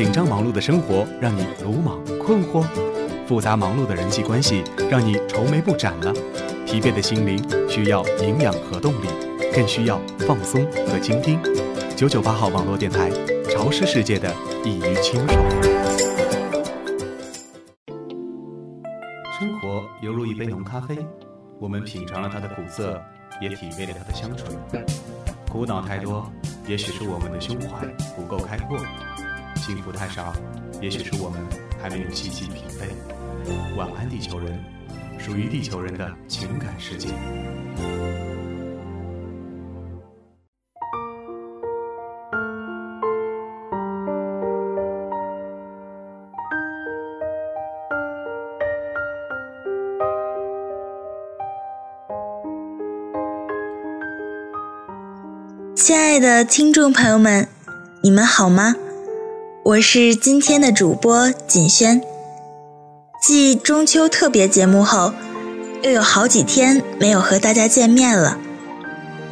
紧张忙碌的生活让你鲁莽困惑，复杂忙碌的人际关系让你愁眉不展了，疲惫的心灵需要营养和动力，更需要放松和倾听。九九八号网络电台，潮湿世界的一隅清爽。生活犹如一杯浓咖啡，我们品尝了它的苦涩，也体味了它的香醇。苦恼太多，也许是我们的胸怀不够开阔。幸福太少，也许是我们还没有细细品味。晚安，地球人，属于地球人的情感世界。亲爱的听众朋友们，你们好吗？我是今天的主播锦轩。继中秋特别节目后，又有好几天没有和大家见面了，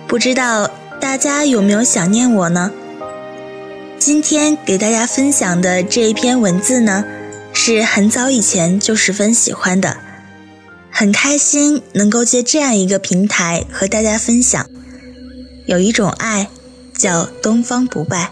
不知道大家有没有想念我呢？今天给大家分享的这一篇文字呢，是很早以前就十分喜欢的，很开心能够借这样一个平台和大家分享。有一种爱，叫东方不败。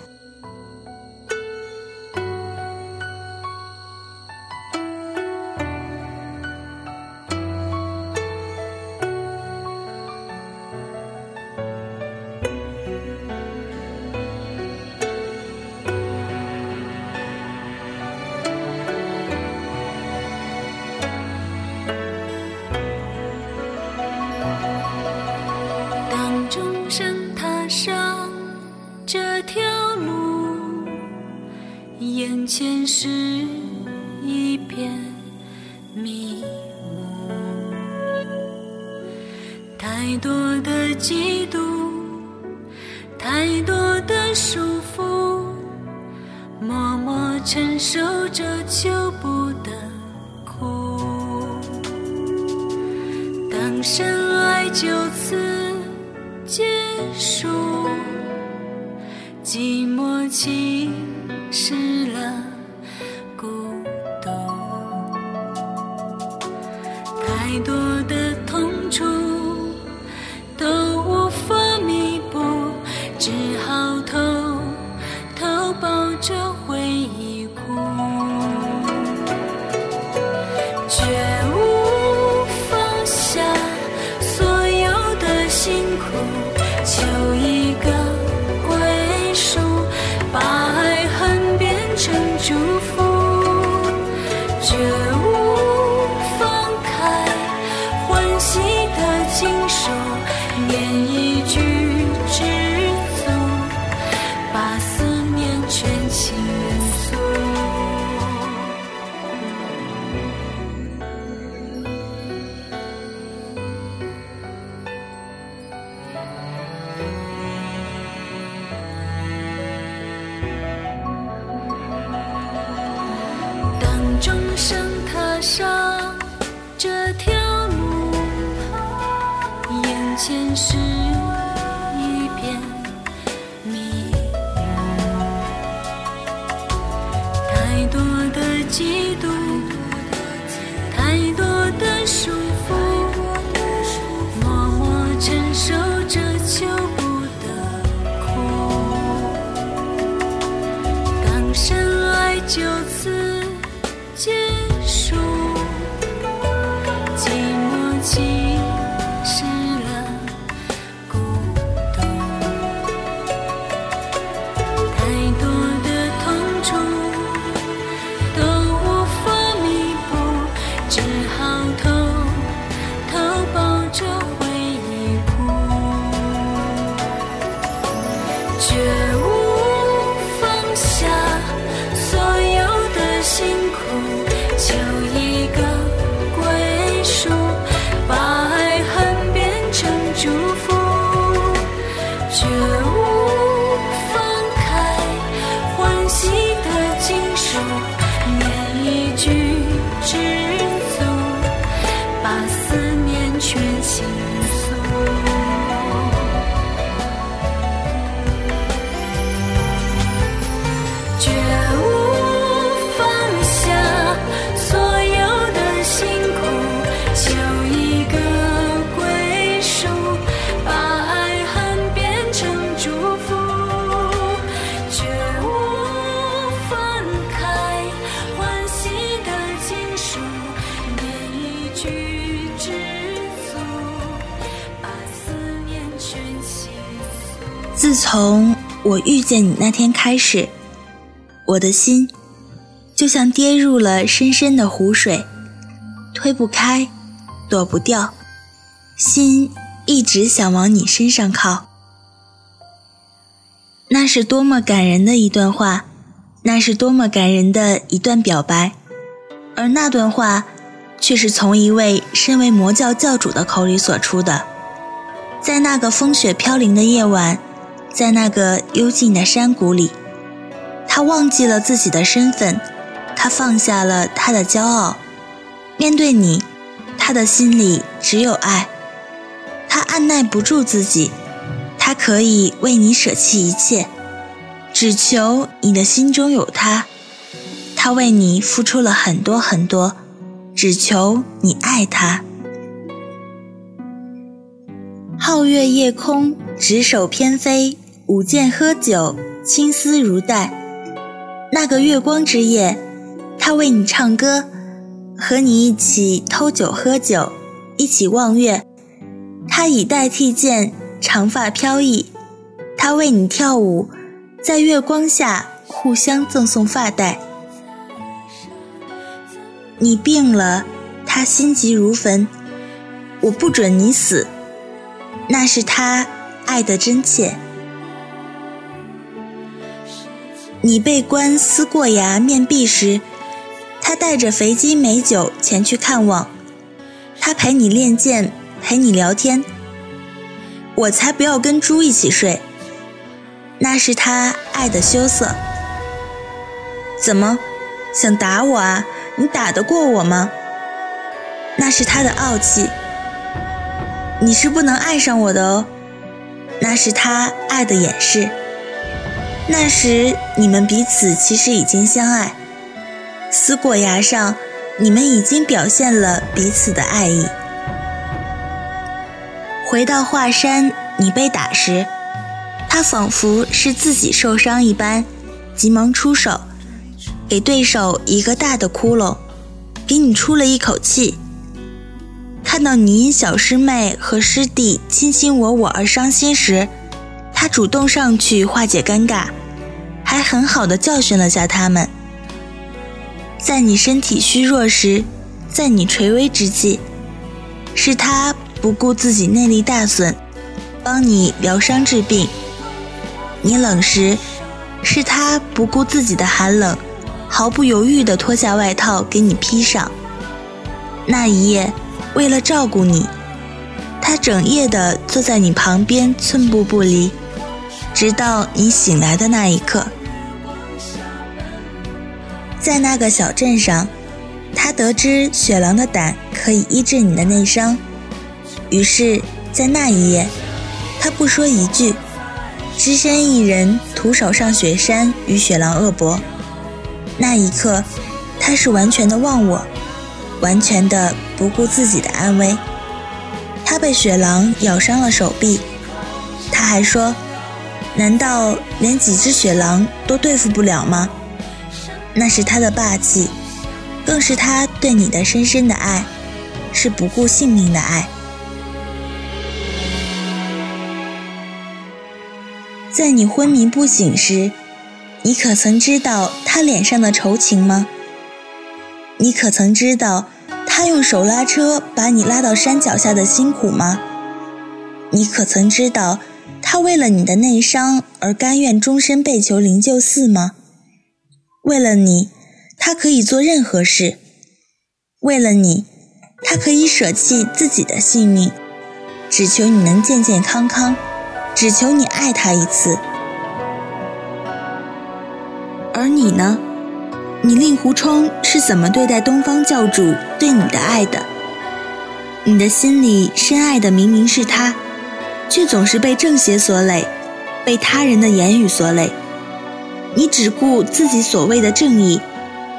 嫉妒，太多的束缚，默默承受着求不得苦。当深爱就此结束，寂寞侵蚀了。绝 you. 从我遇见你那天开始，我的心就像跌入了深深的湖水，推不开，躲不掉，心一直想往你身上靠。那是多么感人的一段话，那是多么感人的一段表白，而那段话，却是从一位身为魔教教主的口里所出的。在那个风雪飘零的夜晚。在那个幽静的山谷里，他忘记了自己的身份，他放下了他的骄傲，面对你，他的心里只有爱。他按耐不住自己，他可以为你舍弃一切，只求你的心中有他。他为你付出了很多很多，只求你爱他。皓月夜空，执手翩飞。舞剑喝酒，青丝如带。那个月光之夜，他为你唱歌，和你一起偷酒喝酒，一起望月。他以带替剑，长发飘逸。他为你跳舞，在月光下互相赠送发带。你病了，他心急如焚。我不准你死，那是他爱的真切。你被关思过崖面壁时，他带着肥鸡美酒前去看望，他陪你练剑，陪你聊天。我才不要跟猪一起睡，那是他爱的羞涩。怎么，想打我啊？你打得过我吗？那是他的傲气。你是不能爱上我的哦，那是他爱的掩饰。那时你们彼此其实已经相爱，思过崖上，你们已经表现了彼此的爱意。回到华山，你被打时，他仿佛是自己受伤一般，急忙出手，给对手一个大的窟窿，给你出了一口气。看到你因小师妹和师弟卿卿我我而伤心时，主动上去化解尴尬。还很好的教训了下他们，在你身体虚弱时，在你垂危之际，是他不顾自己内力大损，帮你疗伤治病；你冷时，是他不顾自己的寒冷，毫不犹豫地脱下外套给你披上。那一夜，为了照顾你，他整夜的坐在你旁边，寸步不离，直到你醒来的那一刻。在那个小镇上，他得知雪狼的胆可以医治你的内伤，于是，在那一夜，他不说一句，只身一人徒手上雪山与雪狼恶搏。那一刻，他是完全的忘我，完全的不顾自己的安危。他被雪狼咬伤了手臂，他还说：“难道连几只雪狼都对付不了吗？”那是他的霸气，更是他对你的深深的爱，是不顾性命的爱。在你昏迷不醒时，你可曾知道他脸上的愁情吗？你可曾知道他用手拉车把你拉到山脚下的辛苦吗？你可曾知道他为了你的内伤而甘愿终身被囚灵鹫寺吗？为了你，他可以做任何事；为了你，他可以舍弃自己的性命，只求你能健健康康，只求你爱他一次。而你呢？你令狐冲是怎么对待东方教主对你的爱的？你的心里深爱的明明是他，却总是被正邪所累，被他人的言语所累。你只顾自己所谓的正义，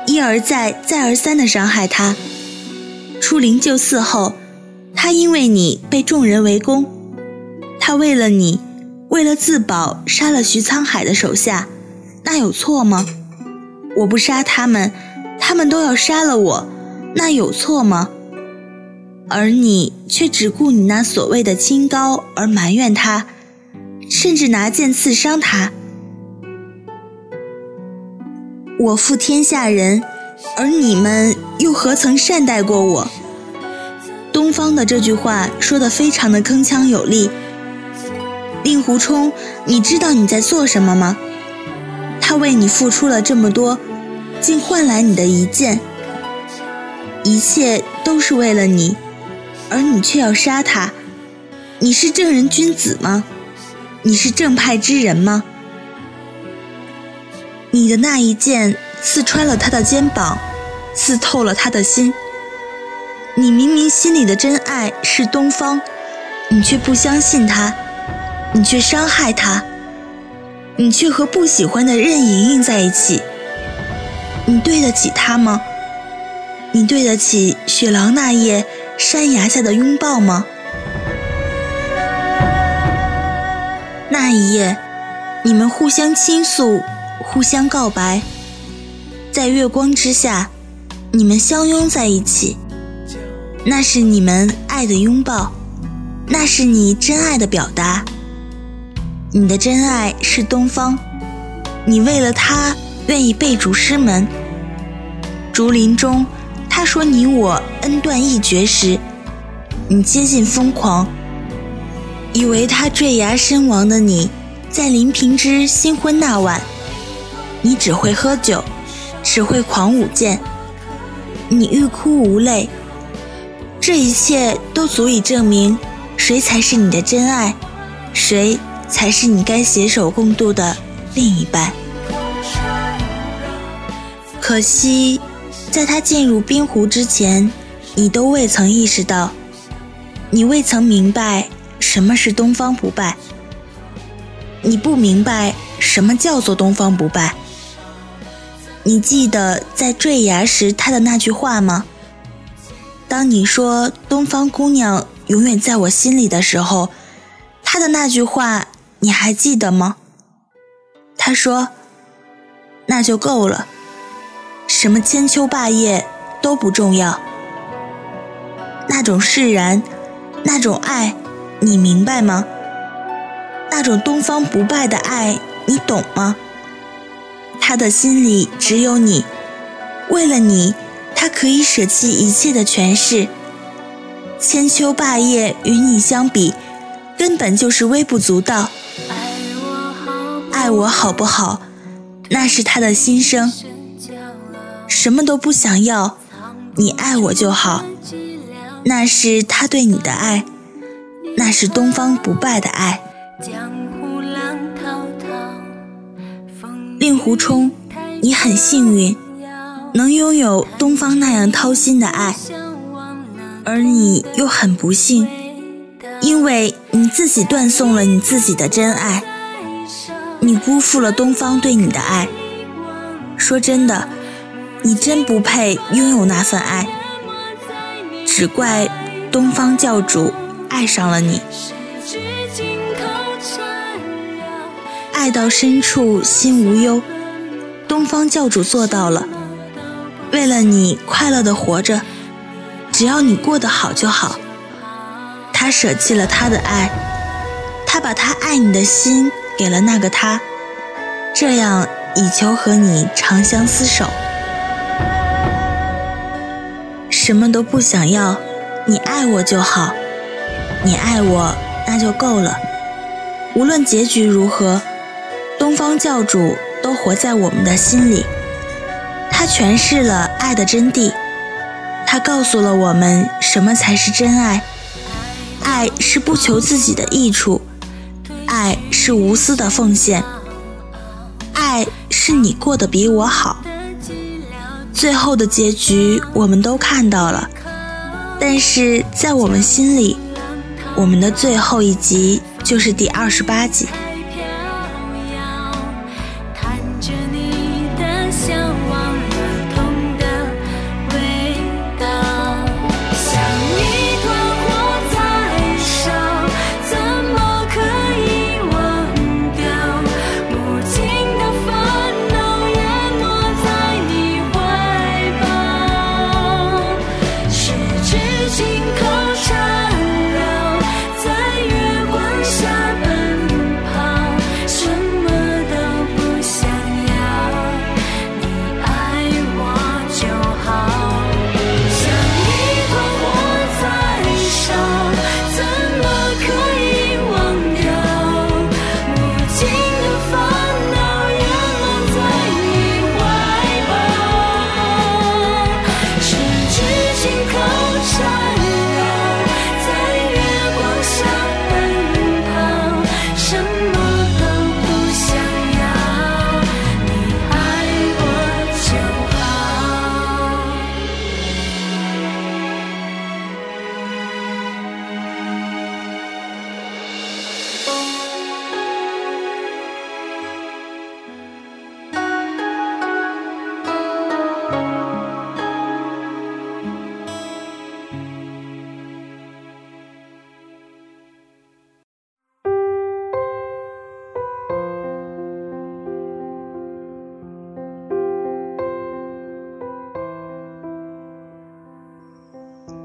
一而再、再而三地伤害他。出灵鹫寺后，他因为你被众人围攻，他为了你，为了自保，杀了徐沧海的手下，那有错吗？我不杀他们，他们都要杀了我，那有错吗？而你却只顾你那所谓的清高而埋怨他，甚至拿剑刺伤他。我负天下人，而你们又何曾善待过我？东方的这句话说的非常的铿锵有力。令狐冲，你知道你在做什么吗？他为你付出了这么多，竟换来你的一剑，一切都是为了你，而你却要杀他，你是正人君子吗？你是正派之人吗？你的那一剑刺穿了他的肩膀，刺透了他的心。你明明心里的真爱是东方，你却不相信他，你却伤害他，你却和不喜欢的任盈盈在一起。你对得起他吗？你对得起雪狼那夜山崖下的拥抱吗？那一夜，你们互相倾诉，互相告白，在月光之下，你们相拥在一起。那是你们爱的拥抱，那是你真爱的表达。你的真爱是东方，你为了他愿意背逐师门。竹林中，他说你我恩断义绝时，你接近疯狂，以为他坠崖身亡的你，在林平之新婚那晚，你只会喝酒，只会狂舞剑，你欲哭无泪。这一切都足以证明，谁才是你的真爱，谁才是你该携手共度的另一半。可惜，在他进入冰湖之前，你都未曾意识到，你未曾明白什么是东方不败。你不明白什么叫做东方不败。你记得在坠崖时他的那句话吗？当你说“东方姑娘永远在我心里”的时候，他的那句话你还记得吗？他说：“那就够了，什么千秋霸业都不重要。那种释然，那种爱，你明白吗？那种东方不败的爱，你懂吗？他的心里只有你，为了你。”他可以舍弃一切的权势，千秋霸业与你相比，根本就是微不足道。爱我好不好？那是他的心声。什么都不想要，你爱我就好。那是他对你的爱，那是东方不败的爱。令狐冲，你很幸运。能拥有东方那样掏心的爱，而你又很不幸，因为你自己断送了你自己的真爱，你辜负了东方对你的爱。说真的，你真不配拥有那份爱，只怪东方教主爱上了你，爱到深处心无忧，东方教主做到了。为了你快乐的活着，只要你过得好就好。他舍弃了他的爱，他把他爱你的心给了那个他，这样以求和你长相厮守。什么都不想要，你爱我就好，你爱我那就够了。无论结局如何，东方教主都活在我们的心里。他诠释了爱的真谛，他告诉了我们什么才是真爱。爱是不求自己的益处，爱是无私的奉献，爱是你过得比我好。最后的结局我们都看到了，但是在我们心里，我们的最后一集就是第二十八集。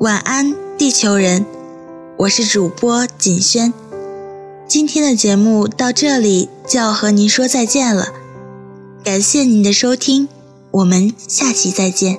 晚安，地球人，我是主播锦轩。今天的节目到这里就要和您说再见了，感谢您的收听，我们下期再见。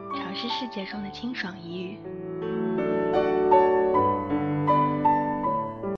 尝试世界中的清爽一隅。